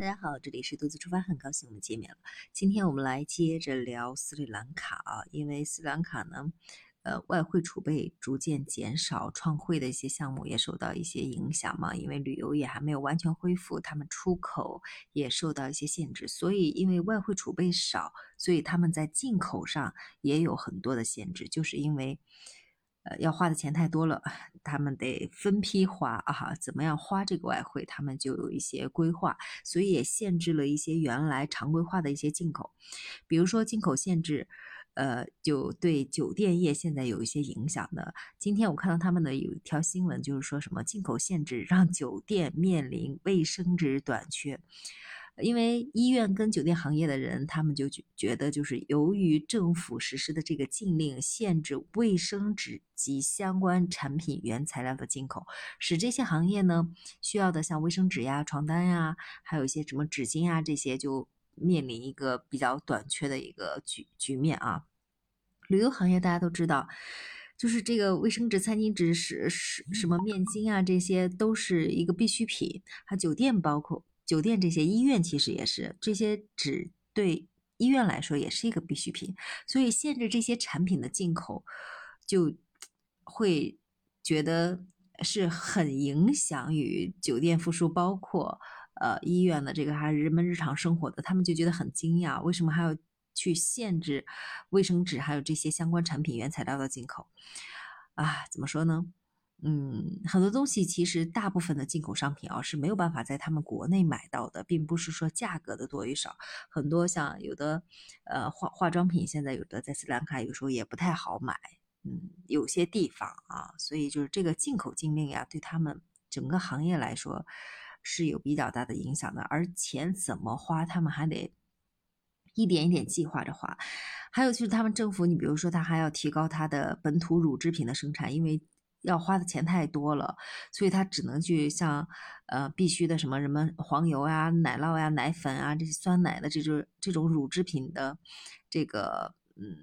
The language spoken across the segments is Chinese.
大家好，这里是独自出发，很高兴我们见面了。今天我们来接着聊斯里兰卡啊，因为斯里兰卡呢，呃，外汇储备逐渐减少，创汇的一些项目也受到一些影响嘛。因为旅游业还没有完全恢复，他们出口也受到一些限制，所以因为外汇储备少，所以他们在进口上也有很多的限制，就是因为。呃，要花的钱太多了，他们得分批花啊！怎么样花这个外汇，他们就有一些规划，所以也限制了一些原来常规化的一些进口，比如说进口限制，呃，就对酒店业现在有一些影响的。今天我看到他们的有一条新闻，就是说什么进口限制让酒店面临卫生纸短缺。因为医院跟酒店行业的人，他们就觉觉得，就是由于政府实施的这个禁令，限制卫生纸及相关产品原材料的进口，使这些行业呢需要的像卫生纸呀、床单呀，还有一些什么纸巾啊这些，就面临一个比较短缺的一个局局面啊。旅游行业大家都知道，就是这个卫生纸、餐巾纸、是是什么面巾啊，这些都是一个必需品，它酒店包括。酒店这些医院其实也是这些纸对医院来说也是一个必需品，所以限制这些产品的进口，就会觉得是很影响于酒店复苏，包括呃医院的这个还是人们日常生活的，他们就觉得很惊讶，为什么还要去限制卫生纸还有这些相关产品原材料的进口？啊，怎么说呢？嗯，很多东西其实大部分的进口商品啊是没有办法在他们国内买到的，并不是说价格的多与少。很多像有的呃化化妆品，现在有的在斯里兰卡有时候也不太好买。嗯，有些地方啊，所以就是这个进口禁令呀，对他们整个行业来说是有比较大的影响的。而钱怎么花，他们还得一点一点计划着花。还有就是他们政府，你比如说他还要提高他的本土乳制品的生产，因为。要花的钱太多了，所以他只能去像，呃，必须的什么什么黄油啊、奶酪呀、奶粉啊这些酸奶的这种这种乳制品的，这个，嗯，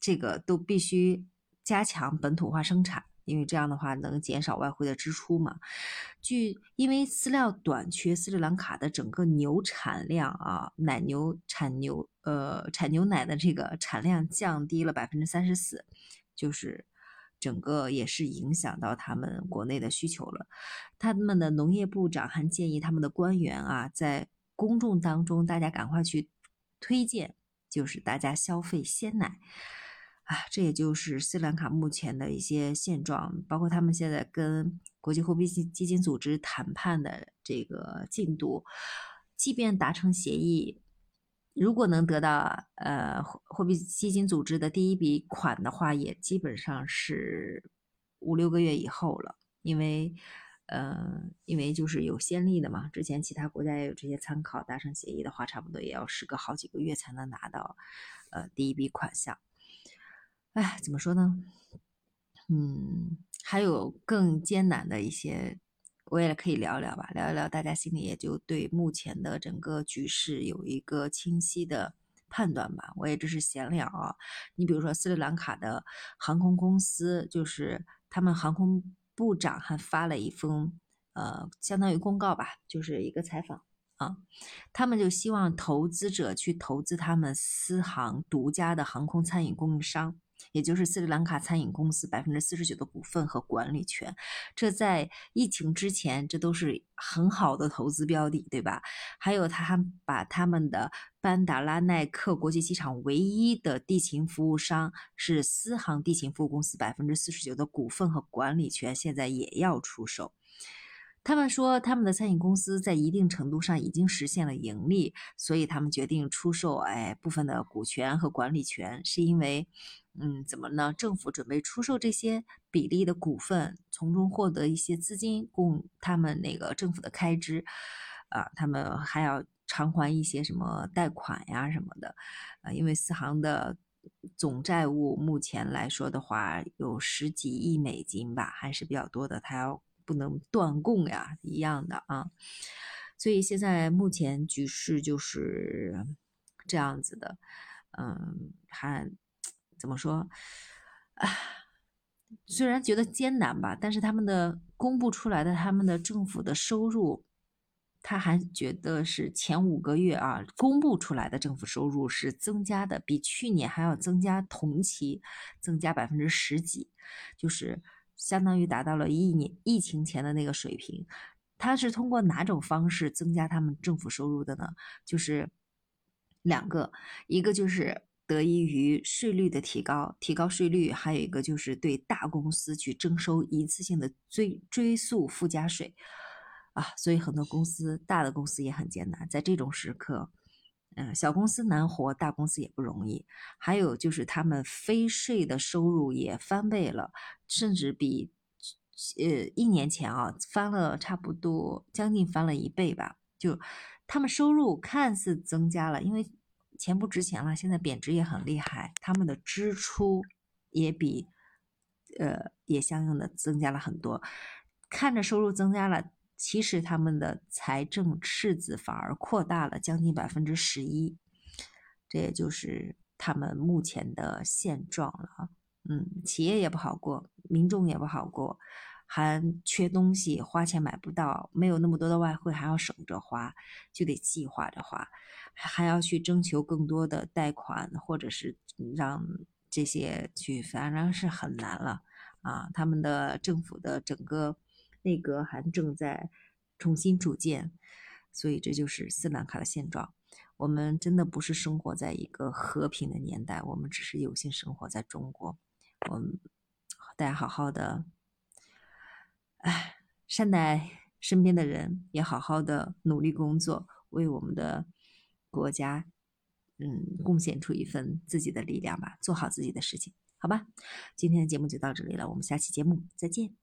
这个都必须加强本土化生产，因为这样的话能减少外汇的支出嘛。据因为饲料短缺，斯里兰卡的整个牛产量啊，奶牛产牛，呃，产牛奶的这个产量降低了百分之三十四，就是。整个也是影响到他们国内的需求了。他们的农业部长还建议他们的官员啊，在公众当中，大家赶快去推荐，就是大家消费鲜奶啊。这也就是斯里兰卡目前的一些现状，包括他们现在跟国际货币基基金组织谈判的这个进度，即便达成协议。如果能得到呃货币基金组织的第一笔款的话，也基本上是五六个月以后了，因为呃因为就是有先例的嘛，之前其他国家也有这些参考，达成协议的话，差不多也要时隔好几个月才能拿到呃第一笔款项。哎，怎么说呢？嗯，还有更艰难的一些。我也可以聊聊吧，聊一聊，大家心里也就对目前的整个局势有一个清晰的判断吧。我也只是闲聊啊。你比如说斯里兰卡的航空公司，就是他们航空部长还发了一封，呃，相当于公告吧，就是一个采访啊。他们就希望投资者去投资他们私航独家的航空餐饮供应商。也就是斯里兰卡餐饮公司百分之四十九的股份和管理权，这在疫情之前，这都是很好的投资标的，对吧？还有，他还把他们的班达拉奈克国际机场唯一的地勤服务商是私航地勤服务公司百分之四十九的股份和管理权，现在也要出售。他们说，他们的餐饮公司在一定程度上已经实现了盈利，所以他们决定出售哎部分的股权和管理权，是因为。嗯，怎么呢？政府准备出售这些比例的股份，从中获得一些资金，供他们那个政府的开支，啊，他们还要偿还一些什么贷款呀什么的，啊，因为四行的总债务目前来说的话，有十几亿美金吧，还是比较多的，他要不能断供呀，一样的啊，所以现在目前局势就是这样子的，嗯，还。怎么说？啊，虽然觉得艰难吧，但是他们的公布出来的他们的政府的收入他还觉得是前五个月啊公布出来的政府收入是增加的，比去年还要增加同期增加百分之十几，就是相当于达到了一年疫情前的那个水平。他是通过哪种方式增加他们政府收入的呢？就是两个，一个就是得益于税率的提高，提高税率；还有一个就是对大公司去征收一次性的追追溯附加税。啊，所以很多公司，大的公司也很艰难。在这种时刻，嗯，小公司难活，大公司也不容易。还有就是他们非税的收入也翻倍了，甚至比呃一年前啊翻了差不多将近翻了一倍吧。就他们收入看似增加了，因为钱不值钱了，现在贬值也很厉害，他们的支出也比呃也相应的增加了很多。看着收入增加了。其实他们的财政赤字反而扩大了将近百分之十一，这也就是他们目前的现状了。嗯，企业也不好过，民众也不好过，还缺东西，花钱买不到，没有那么多的外汇，还要省着花，就得计划着花，还要去征求更多的贷款，或者是让这些去，反正是很难了啊。他们的政府的整个。内阁还正在重新组建，所以这就是斯兰卡的现状。我们真的不是生活在一个和平的年代，我们只是有幸生活在中国。我们大家好好的，哎，善待身边的人，也好好的努力工作，为我们的国家，嗯，贡献出一份自己的力量吧，做好自己的事情，好吧？今天的节目就到这里了，我们下期节目再见。